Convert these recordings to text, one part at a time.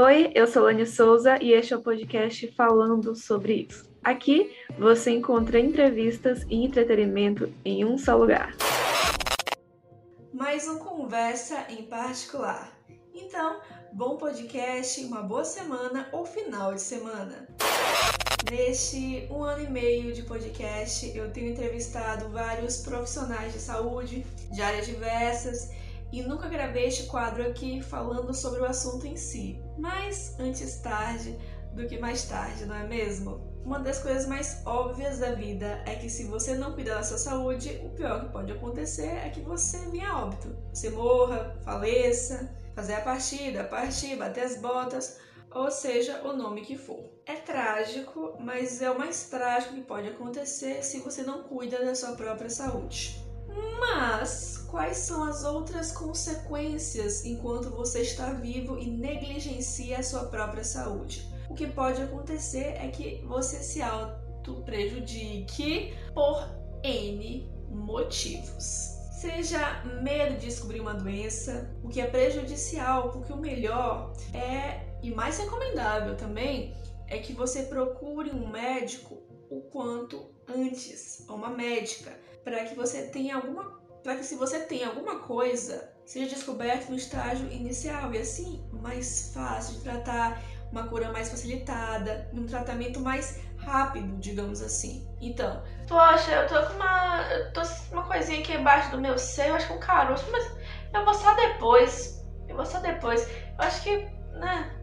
Oi, eu sou Lani Souza e este é o podcast falando sobre isso. Aqui você encontra entrevistas e entretenimento em um só lugar. Mais um conversa em particular. Então, bom podcast, uma boa semana ou final de semana. Neste um ano e meio de podcast, eu tenho entrevistado vários profissionais de saúde de áreas diversas e nunca gravei este quadro aqui falando sobre o assunto em si. Mas antes tarde do que mais tarde, não é mesmo? Uma das coisas mais óbvias da vida é que se você não cuidar da sua saúde, o pior que pode acontecer é que você venha óbito. Você morra, faleça, fazer a partida, partir, bater as botas, ou seja, o nome que for. É trágico, mas é o mais trágico que pode acontecer se você não cuida da sua própria saúde. Mas quais são as outras consequências enquanto você está vivo e negligencia a sua própria saúde? O que pode acontecer é que você se auto prejudique por N motivos. Seja medo de descobrir uma doença, o que é prejudicial, porque o melhor é e mais recomendável também é que você procure um médico o quanto antes, ou uma médica, para que você tenha alguma para que se você tem alguma coisa, seja descoberto no estágio inicial e assim mais fácil de tratar, uma cura mais facilitada, um tratamento mais rápido, digamos assim. Então, poxa, eu tô com uma, eu tô com uma coisinha aqui embaixo do meu seio, acho que um caroço, mas eu vou só depois. Eu vou só depois. Eu acho que, né,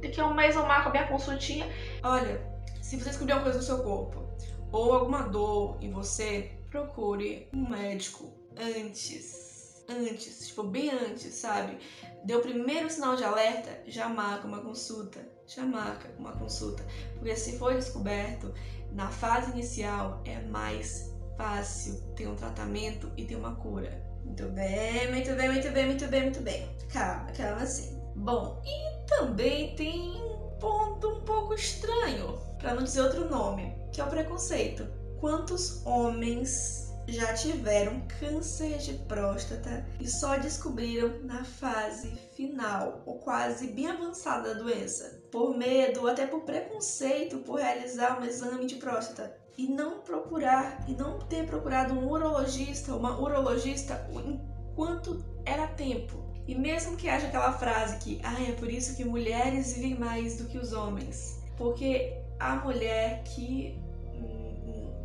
daqui a um mês eu marco a minha consultinha. Olha, se você descobrir alguma coisa no seu corpo ou alguma dor em você, procure um médico antes. Antes, tipo, bem antes, sabe? Deu o primeiro sinal de alerta, já marca uma consulta. Já marca uma consulta. Porque se for descoberto na fase inicial, é mais fácil ter um tratamento e ter uma cura. Muito bem, muito bem, muito bem, muito bem, muito bem. Calma, calma assim. Bom, e também tem um ponto um pouco estranho, para não dizer outro nome, que é o preconceito. Quantos homens já tiveram câncer de próstata e só descobriram na fase final ou quase bem avançada da doença, por medo ou até por preconceito por realizar um exame de próstata e não procurar e não ter procurado um urologista, uma urologista enquanto era tempo. E mesmo que haja aquela frase que ah, é por isso que mulheres vivem mais do que os homens, porque a mulher que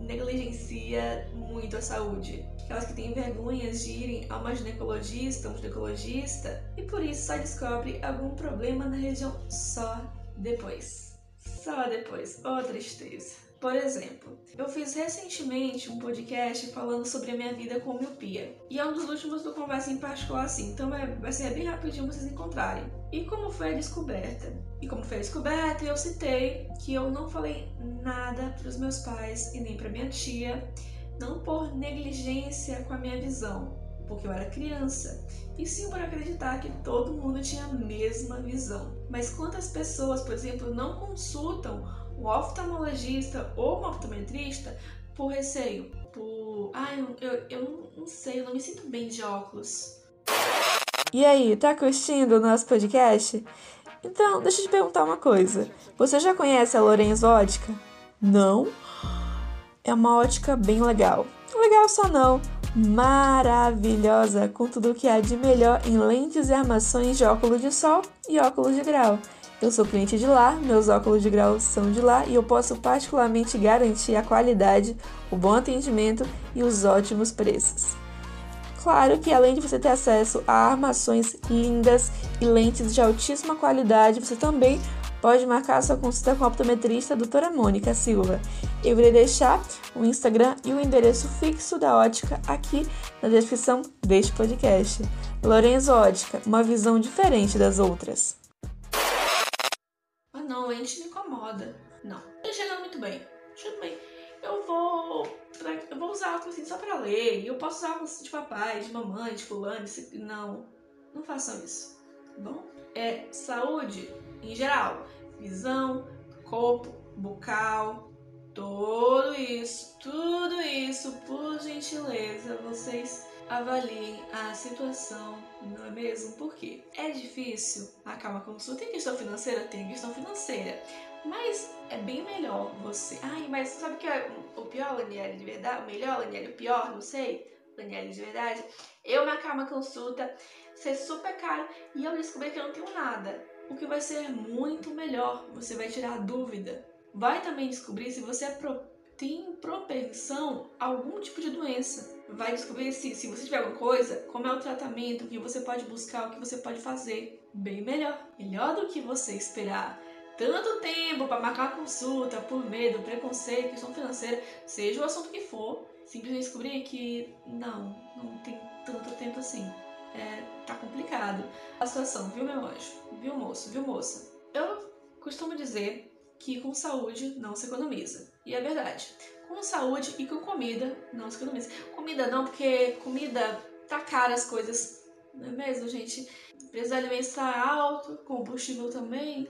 negligencia muito a saúde. Aquelas que têm vergonhas de irem a uma ginecologista, um ginecologista, e por isso só descobre algum problema na região só depois. Só depois. Oh, tristeza. Por exemplo, eu fiz recentemente um podcast falando sobre a minha vida com miopia. E é um dos últimos do Conversa em Particular, assim. Então é, vai ser bem rapidinho vocês encontrarem. E como foi a descoberta? E como foi a descoberta, eu citei que eu não falei nada para os meus pais e nem para minha tia, não por negligência com a minha visão, porque eu era criança, e sim por acreditar que todo mundo tinha a mesma visão. Mas quantas pessoas, por exemplo, não consultam um oftalmologista ou um optometrista por receio, por. Ah, eu, eu, eu não sei, eu não me sinto bem de óculos. E aí, tá curtindo o nosso podcast? Então, deixa eu te perguntar uma coisa. Você já conhece a Lorenzo Ótica? Não? É uma ótica bem legal. Legal só não. Maravilhosa, com tudo o que há de melhor em lentes e armações de óculos de sol e óculos de grau. Eu sou cliente de lá, meus óculos de grau são de lá e eu posso particularmente garantir a qualidade, o bom atendimento e os ótimos preços. Claro que além de você ter acesso a armações lindas e lentes de altíssima qualidade, você também pode marcar sua consulta com a optometrista doutora Mônica Silva. Eu irei deixar o Instagram e o endereço fixo da ótica aqui na descrição deste podcast. Lorenzo Ótica, uma visão diferente das outras Muito bem. Tudo bem. Eu vou. Pra, eu vou usar óculos assim só pra ler. E eu posso usar óculos de papai, de mamãe, de fulano. De... Não. Não façam isso. Tá bom? É saúde em geral. Visão, corpo, bucal, tudo isso, tudo isso, por gentileza, vocês avaliem a situação, não é mesmo? Porque é difícil marcar uma consulta. Tem questão financeira? Tem questão financeira. Mas é bem melhor você. Ai, mas sabe o que é o pior, Laniele, de verdade? O melhor, Laniele, o pior, não sei. Laniele, de verdade. Eu marcar uma consulta, ser super caro e eu descobrir que eu não tenho nada. O que vai ser muito melhor. Você vai tirar dúvida. Vai também descobrir se você é pro... tem propensão a algum tipo de doença. Vai descobrir se, se você tiver alguma coisa, como é o tratamento, o que você pode buscar, o que você pode fazer. Bem melhor. Melhor do que você esperar tanto tempo para marcar uma consulta por medo, preconceito, questão financeira, seja o assunto que for, simplesmente descobrir que não, não tem tanto tempo assim. É, tá complicado a situação, viu, meu anjo? Viu, moço? Viu, moça? Eu costumo dizer que com saúde não se economiza. E é verdade. Com saúde e com comida não se economiza. Comida não, porque comida tá cara as coisas, não é mesmo, gente? Preço da alimentos está alto, combustível também.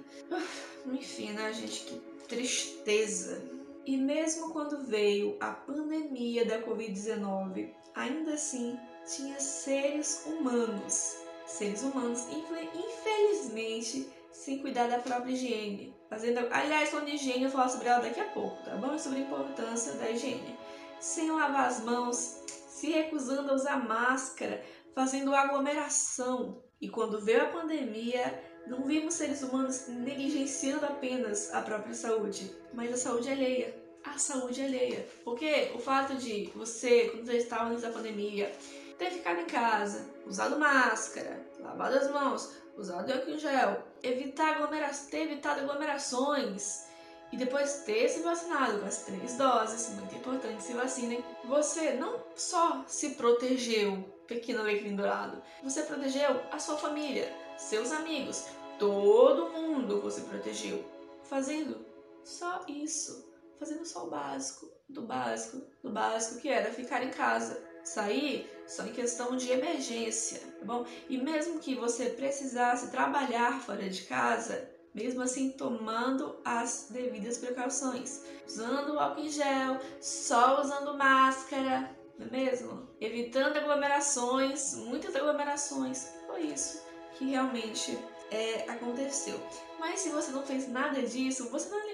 Enfim, né, gente? Que tristeza. E mesmo quando veio a pandemia da Covid-19, ainda assim tinha seres humanos, seres humanos, infelizmente, sem cuidar da própria higiene. Fazendo, aliás, de higiene, eu vou falar sobre ela daqui a pouco, tá bom? Sobre a importância da higiene. Sem lavar as mãos, se recusando a usar máscara, fazendo aglomeração. E quando veio a pandemia, não vimos seres humanos negligenciando apenas a própria saúde, mas a saúde alheia. A saúde alheia. Porque o fato de você, quando já estava antes da pandemia, ter ficado em casa, usado máscara, lavado as mãos, usado álcool em gel, evitar aglomera ter evitado aglomerações e depois ter se vacinado com as três doses, muito importante se vacinem, você não só se protegeu, pequeno alecrim dourado, você protegeu a sua família, seus amigos, todo mundo você protegeu, fazendo só isso, fazendo só o básico, do básico, do básico que era ficar em casa, sair só em questão de emergência, tá bom? E mesmo que você precisasse trabalhar fora de casa, mesmo assim tomando as devidas precauções, usando álcool em gel, só usando máscara, não é mesmo? Evitando aglomerações, muitas aglomerações. Foi isso que realmente é, aconteceu. Mas se você não fez nada disso, você não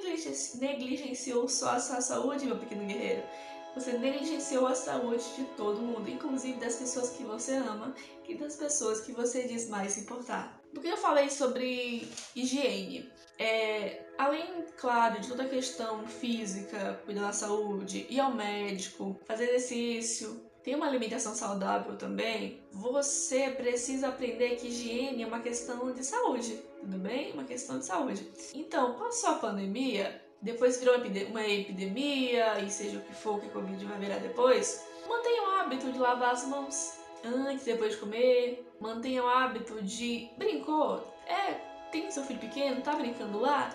negligenciou só a sua saúde, meu pequeno guerreiro. Você negligenciou a saúde de todo mundo, inclusive das pessoas que você ama e das pessoas que você diz mais importar. Porque eu falei sobre higiene. É, além, claro, de toda a questão física, cuidar da saúde, ir ao médico, fazer exercício, tem uma alimentação saudável também, você precisa aprender que higiene é uma questão de saúde, tudo bem? Uma questão de saúde. Então, passou a pandemia, depois virou uma epidemia, e seja o que for que a Covid vai virar depois, mantenha o hábito de lavar as mãos antes, depois de comer, mantenha o hábito de brincou, é, tem seu filho pequeno, tá brincando lá,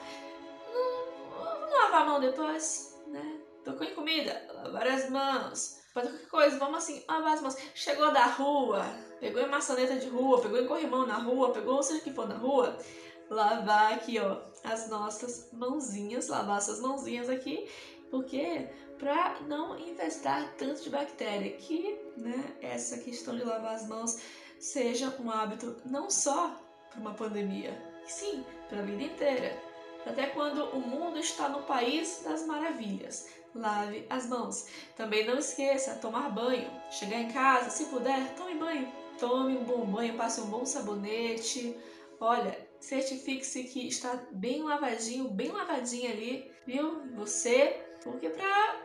lavar a mão depois, né? Tocou em comida, lavar as mãos fazer qualquer coisa, vamos assim, lavar as mãos. Chegou da rua, pegou em maçaneta de rua, pegou em corrimão na rua, pegou seja o que for na rua, lavar aqui, ó, as nossas mãozinhas, lavar essas mãozinhas aqui, porque para não infestar tanto de bactéria, que, né, essa questão de lavar as mãos seja um hábito não só para uma pandemia, sim, para a vida inteira. Até quando o mundo está no país das maravilhas lave as mãos. Também não esqueça tomar banho. Chegar em casa, se puder, tome banho. Tome um bom banho, passe um bom sabonete. Olha, certifique-se que está bem lavadinho, bem lavadinho ali, viu? Você, porque para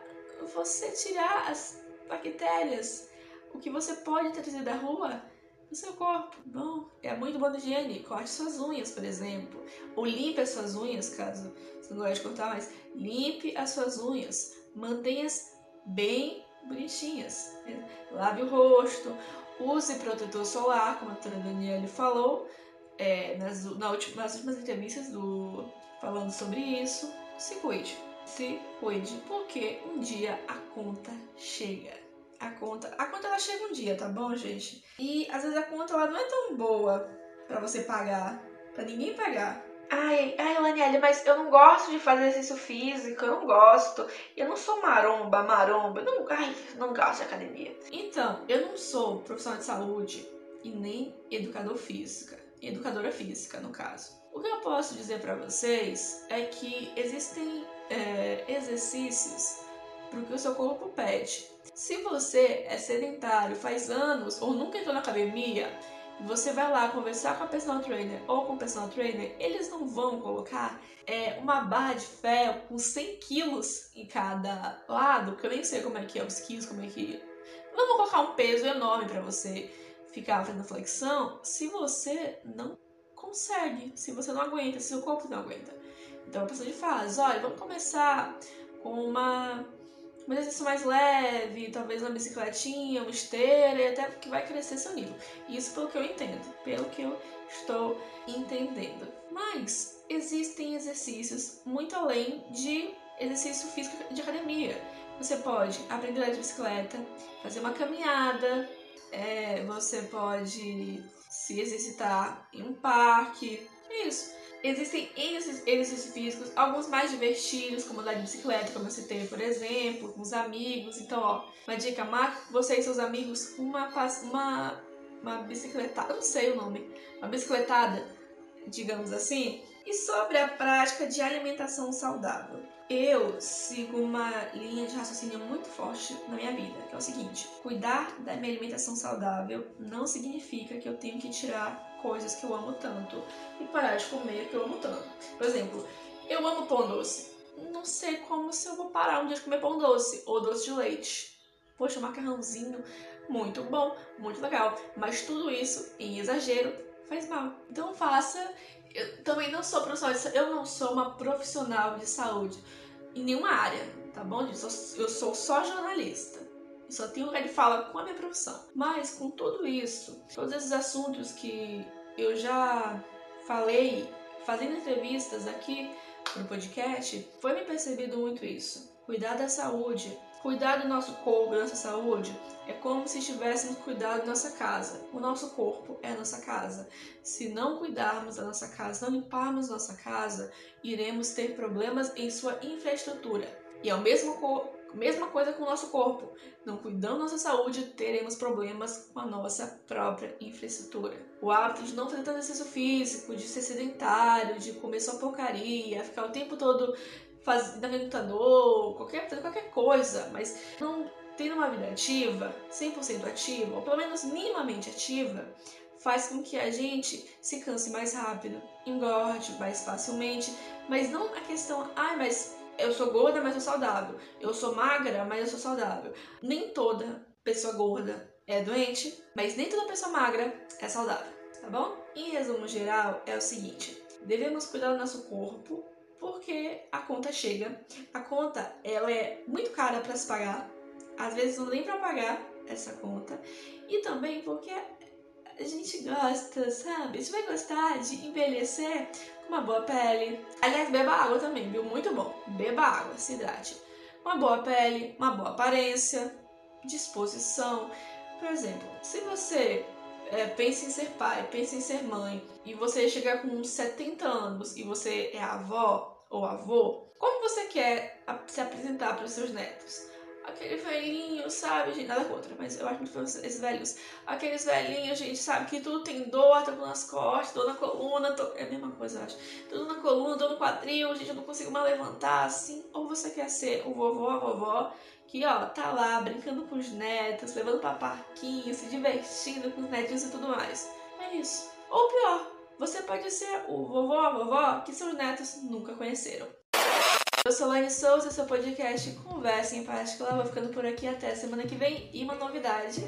você tirar as bactérias, o que você pode trazer da rua no seu corpo. Bom, é muito bom higiene. Corte suas unhas, por exemplo. Ou limpe as suas unhas, caso você não goste de cortar mais. Limpe as suas unhas mantenha-as bem bonitinhas. Lave o rosto, use protetor solar, como a doutora Daniele falou é, nas, na última, nas últimas entrevistas do, falando sobre isso. Se cuide, se cuide, porque um dia a conta chega. A conta, a conta ela chega um dia, tá bom, gente? E às vezes a conta ela não é tão boa para você pagar, para ninguém pagar. Ai, ai, Laniele, mas eu não gosto de fazer exercício físico, eu não gosto. Eu não sou maromba, maromba, eu não, ai, não gosto de academia. Então, eu não sou profissional de saúde e nem educador física, educadora física, no caso. O que eu posso dizer para vocês é que existem é, exercícios para o que o seu corpo pede. Se você é sedentário, faz anos ou nunca entrou na academia, você vai lá conversar com a personal trainer ou com o personal trainer, eles não vão colocar é, uma barra de ferro com 100 quilos em cada lado, que eu nem sei como é que é os quilos, como é que. Não vão colocar um peso enorme para você ficar fazendo flexão se você não consegue, se você não aguenta, se seu corpo não aguenta. Então a pessoa faz, olha, vamos começar com uma um exercício mais leve, talvez uma bicicletinha, uma esteira, e até que vai crescer seu nível. Isso pelo que eu entendo, pelo que eu estou entendendo. Mas existem exercícios muito além de exercício físico de academia. Você pode aprender a de bicicleta, fazer uma caminhada, é, você pode se exercitar em um parque. É isso. Existem exercícios físicos, alguns mais divertidos, como andar de bicicleta, como eu citei, por exemplo, com os amigos. Então, ó, uma dica, marque você e seus amigos uma, uma, uma bicicletada, não sei o nome, uma bicicletada, digamos assim. E sobre a prática de alimentação saudável. Eu sigo uma linha de raciocínio muito forte na minha vida, que é o seguinte: cuidar da minha alimentação saudável não significa que eu tenho que tirar coisas que eu amo tanto e parar de comer que eu amo tanto. Por exemplo, eu amo pão doce. Não sei como se eu vou parar um dia de comer pão doce ou doce de leite. Poxa, macarrãozinho, muito bom, muito legal. Mas tudo isso, em exagero, faz mal. Então faça. Eu também não sou profissional de eu não sou uma profissional de saúde em nenhuma área, tá bom? Eu sou, eu sou só jornalista só tenho lugar de fala com a minha profissão. Mas com tudo isso, todos esses assuntos que eu já falei fazendo entrevistas aqui no podcast, foi me percebido muito isso. Cuidar da saúde, cuidar do nosso corpo, da nossa saúde, é como se estivéssemos cuidando da nossa casa. O nosso corpo é a nossa casa. Se não cuidarmos da nossa casa, não limparmos nossa casa, iremos ter problemas em sua infraestrutura. E é o mesmo Mesma coisa com o nosso corpo. Não cuidando da nossa saúde, teremos problemas com a nossa própria infraestrutura. O hábito de não fazer tanto exercício físico, de ser sedentário, de comer só porcaria, ficar o tempo todo fazendo no computador, qualquer, qualquer coisa, mas não ter uma vida ativa, 100% ativa, ou pelo menos minimamente ativa, faz com que a gente se canse mais rápido, engorde mais facilmente, mas não a questão, ai, ah, mas eu sou gorda, mas sou saudável. Eu sou magra, mas eu sou saudável. Nem toda pessoa gorda é doente, mas nem toda pessoa magra é saudável, tá bom? Em resumo geral, é o seguinte: devemos cuidar do nosso corpo porque a conta chega. A conta ela é muito cara para se pagar. Às vezes não nem para pagar essa conta. E também porque a gente gosta, sabe? Gente vai gostar de envelhecer uma boa pele. Aliás, beba água também, viu? Muito bom. Beba água, se hidrate. Uma boa pele, uma boa aparência, disposição. Por exemplo, se você é, em ser pai, pensa em ser mãe, e você chegar com 70 anos e você é avó ou avô, como você quer se apresentar para os seus netos? Aquele velhinho, sabe, gente? Nada contra, mas eu acho muito esses velhos. Aqueles velhinhos, gente, sabe, que tudo tem dor, dor nas costas, dor na coluna, é a mesma coisa, eu acho. Tudo na coluna, dor no quadril, gente, eu não consigo mais levantar, assim. Ou você quer ser o vovô, a vovó, que, ó, tá lá brincando com os netos, levando pra parquinho, se divertindo com os netinhos e tudo mais. É isso. Ou pior, você pode ser o vovô, a vovó que seus netos nunca conheceram. Eu sou Laine Souza, seu podcast Conversa em Particular. Vou ficando por aqui até semana que vem. E uma novidade,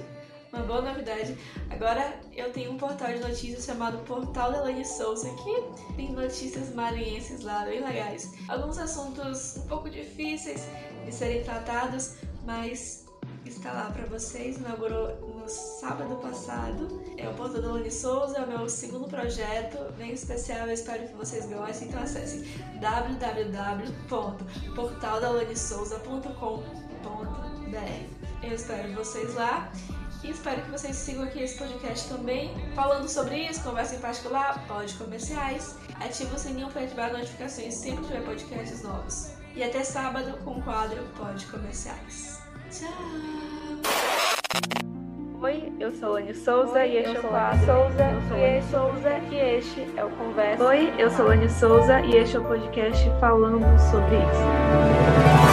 uma boa novidade. Agora eu tenho um portal de notícias chamado Portal da Laine Souza, que tem notícias maranhenses lá, bem legais. Alguns assuntos um pouco difíceis de serem tratados, mas está lá para vocês. Inaugurou sábado passado. É o Porto do Lani Souza, é o meu segundo projeto, bem especial. Eu espero que vocês gostem. Então acessem www.portaldalanisouza.com.br. Eu espero vocês lá. E espero que vocês sigam aqui esse podcast também. Falando sobre isso, conversa em particular, pode comerciais. Ativa o sininho para ativar notificações sempre que tiver podcasts novos. E até sábado com o quadro Pode Comerciais. Tchau! Oi, eu sou Lani Souza Oi, e este é o quadro. Souza, eu Lani Souza e este é o Conversa. Oi, eu sou Lani Souza e este é o podcast falando sobre isso.